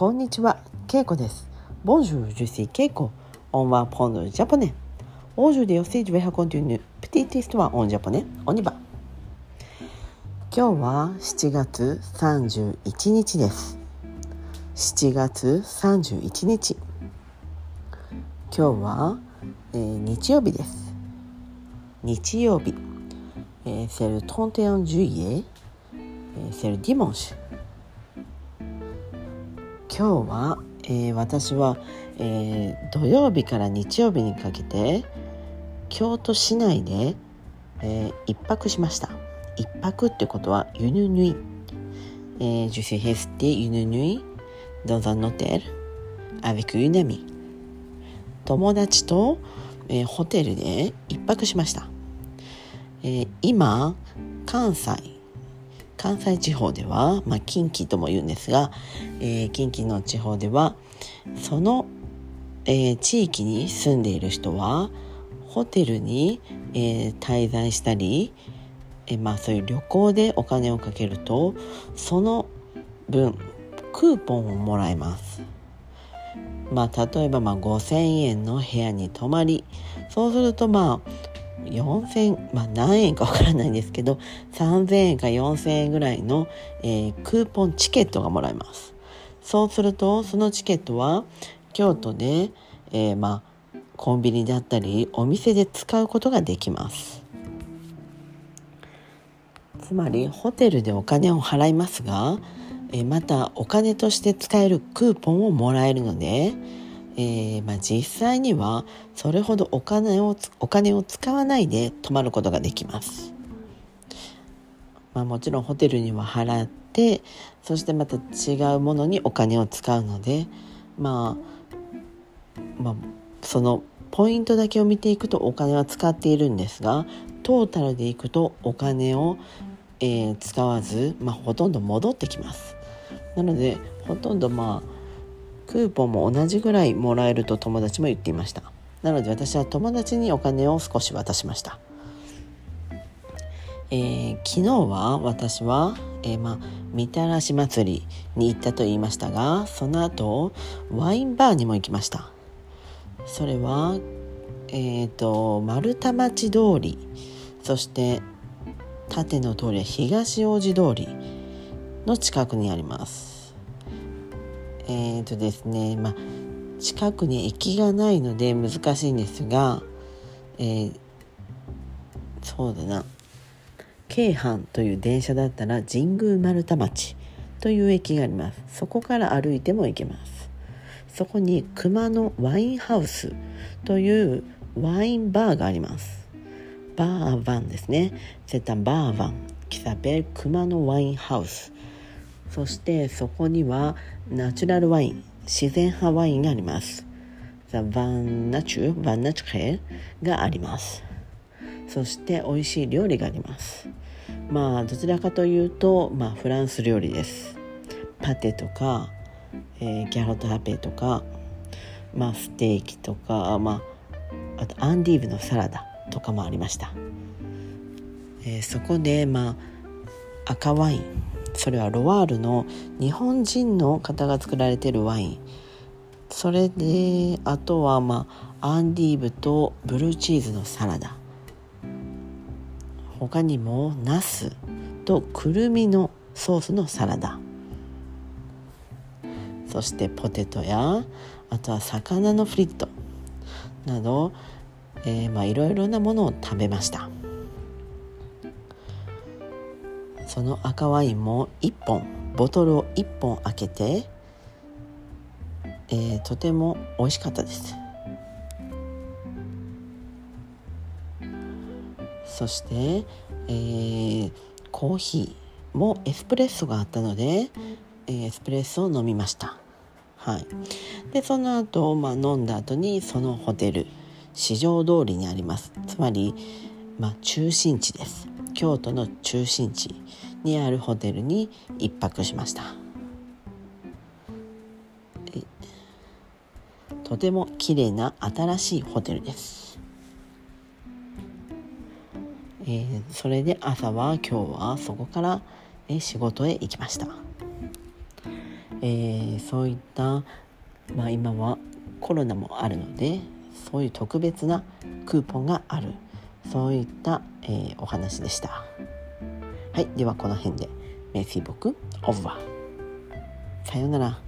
こんにちは、ケイコです。ボンジュジュシーケイコ、オンワーポンドジャポネ。今日は7月31日です。7月31日。今日は、え、日曜日です。日曜日。えセルトンテオンジュイエ、セルディモンシュ。今日は、えー私は、えー土曜日から日曜日にかけて京都市内で、えー一泊しました。一泊ってことはユヌヌイ、えー、Je suis resté une nuit dans un hôtel avec une amie 友達と、えーホテルで一泊しました、えー今関西関西地方では、まあ、近畿とも言うんですが、えー近畿の地方ではその、えー地域に住んでいる人はホテルに、えー滞在したり、えまあ、そういう旅行でお金をかけるとその分クーポンをもらえます。まあ、例えばまあ5,000円の部屋に泊まりそうするとまあ4,000まあ何円かわからないんですけど3,000円か4,000円ぐらいの、えークーポンチケットがもらえます。そうするとそのチケットは京都で、えーまあコンビニだったりお店で使うことができます。つまりホテルでお金を払いますが、えーまたお金として使えるクーポンをもらえるので、えーまあ、実際にはそれほどお金をお金を使わないで泊まることができます。まあ、もちろんホテルには払ってそしてまた違うものにお金を使うので、まあ、まあそのポイントだけを見ていくとお金は使っているんですがトータルでいくとお金を、えー使わず、まあ、ほとんど戻ってきます。なのでほとんどまあクーポンも同じぐらいもらえると友達も言っていました。なので私は友達にお金を少し渡しました、えー昨日は私は、えーま、みたらし祭りに行ったと言いましたがその後ワインバーにも行きました。それはえっ、と丸太町通りそして縦の通りは東大路通りの近くにあります。えーとですねまあ近くに駅がないので難しいんですが、えーそうだな京阪という電車だったら神宮丸太町という駅がありますそこから歩いても行けますそこに熊野ワインハウスというワインバーがありますバーバンですね。C'est un bar van qui s'appelle 熊野ワインハウス。そしてそこにはナチュラルワイン、自然派ワインがあります。The Van Nature, Van Natu があります。そして美味しい料理があります。まあどちらかというと、まあ、フランス料理です。パテとか、えーギャロットハペとか、まあ、ステーキとか、まあ、あとアンディーブのサラダとかもありました、えーそこでまあ赤ワインそれはロワールの日本人の方が作られているワイン。それであとはまあアンディーブとブルーチーズのサラダ。他にもナスとくるみのソースのサラダ。そしてポテトやあとは魚のフリットなど、えーまあいろいろなものを食べました。その赤ワインも1本ボトルを1本開けて、えーとても美味しかったです。そして、えーコーヒーもエスプレッソがあったので、えーエスプレッソを飲みました。はい。でその後、まあ飲んだ後にそのホテル市場通りにあります。つまり、まあ、中心地です。京都の中心地にあるホテルに一泊しました。とても綺麗な新しいホテルです、えーそれで朝は今日はそこから、え仕事へ行きました。えー、そういった、まあ、今はコロナもあるのでそういう特別なクーポンがあるそういった、えー、お話でした。はい、ではこの辺でメッシー僕オブバー。さようなら。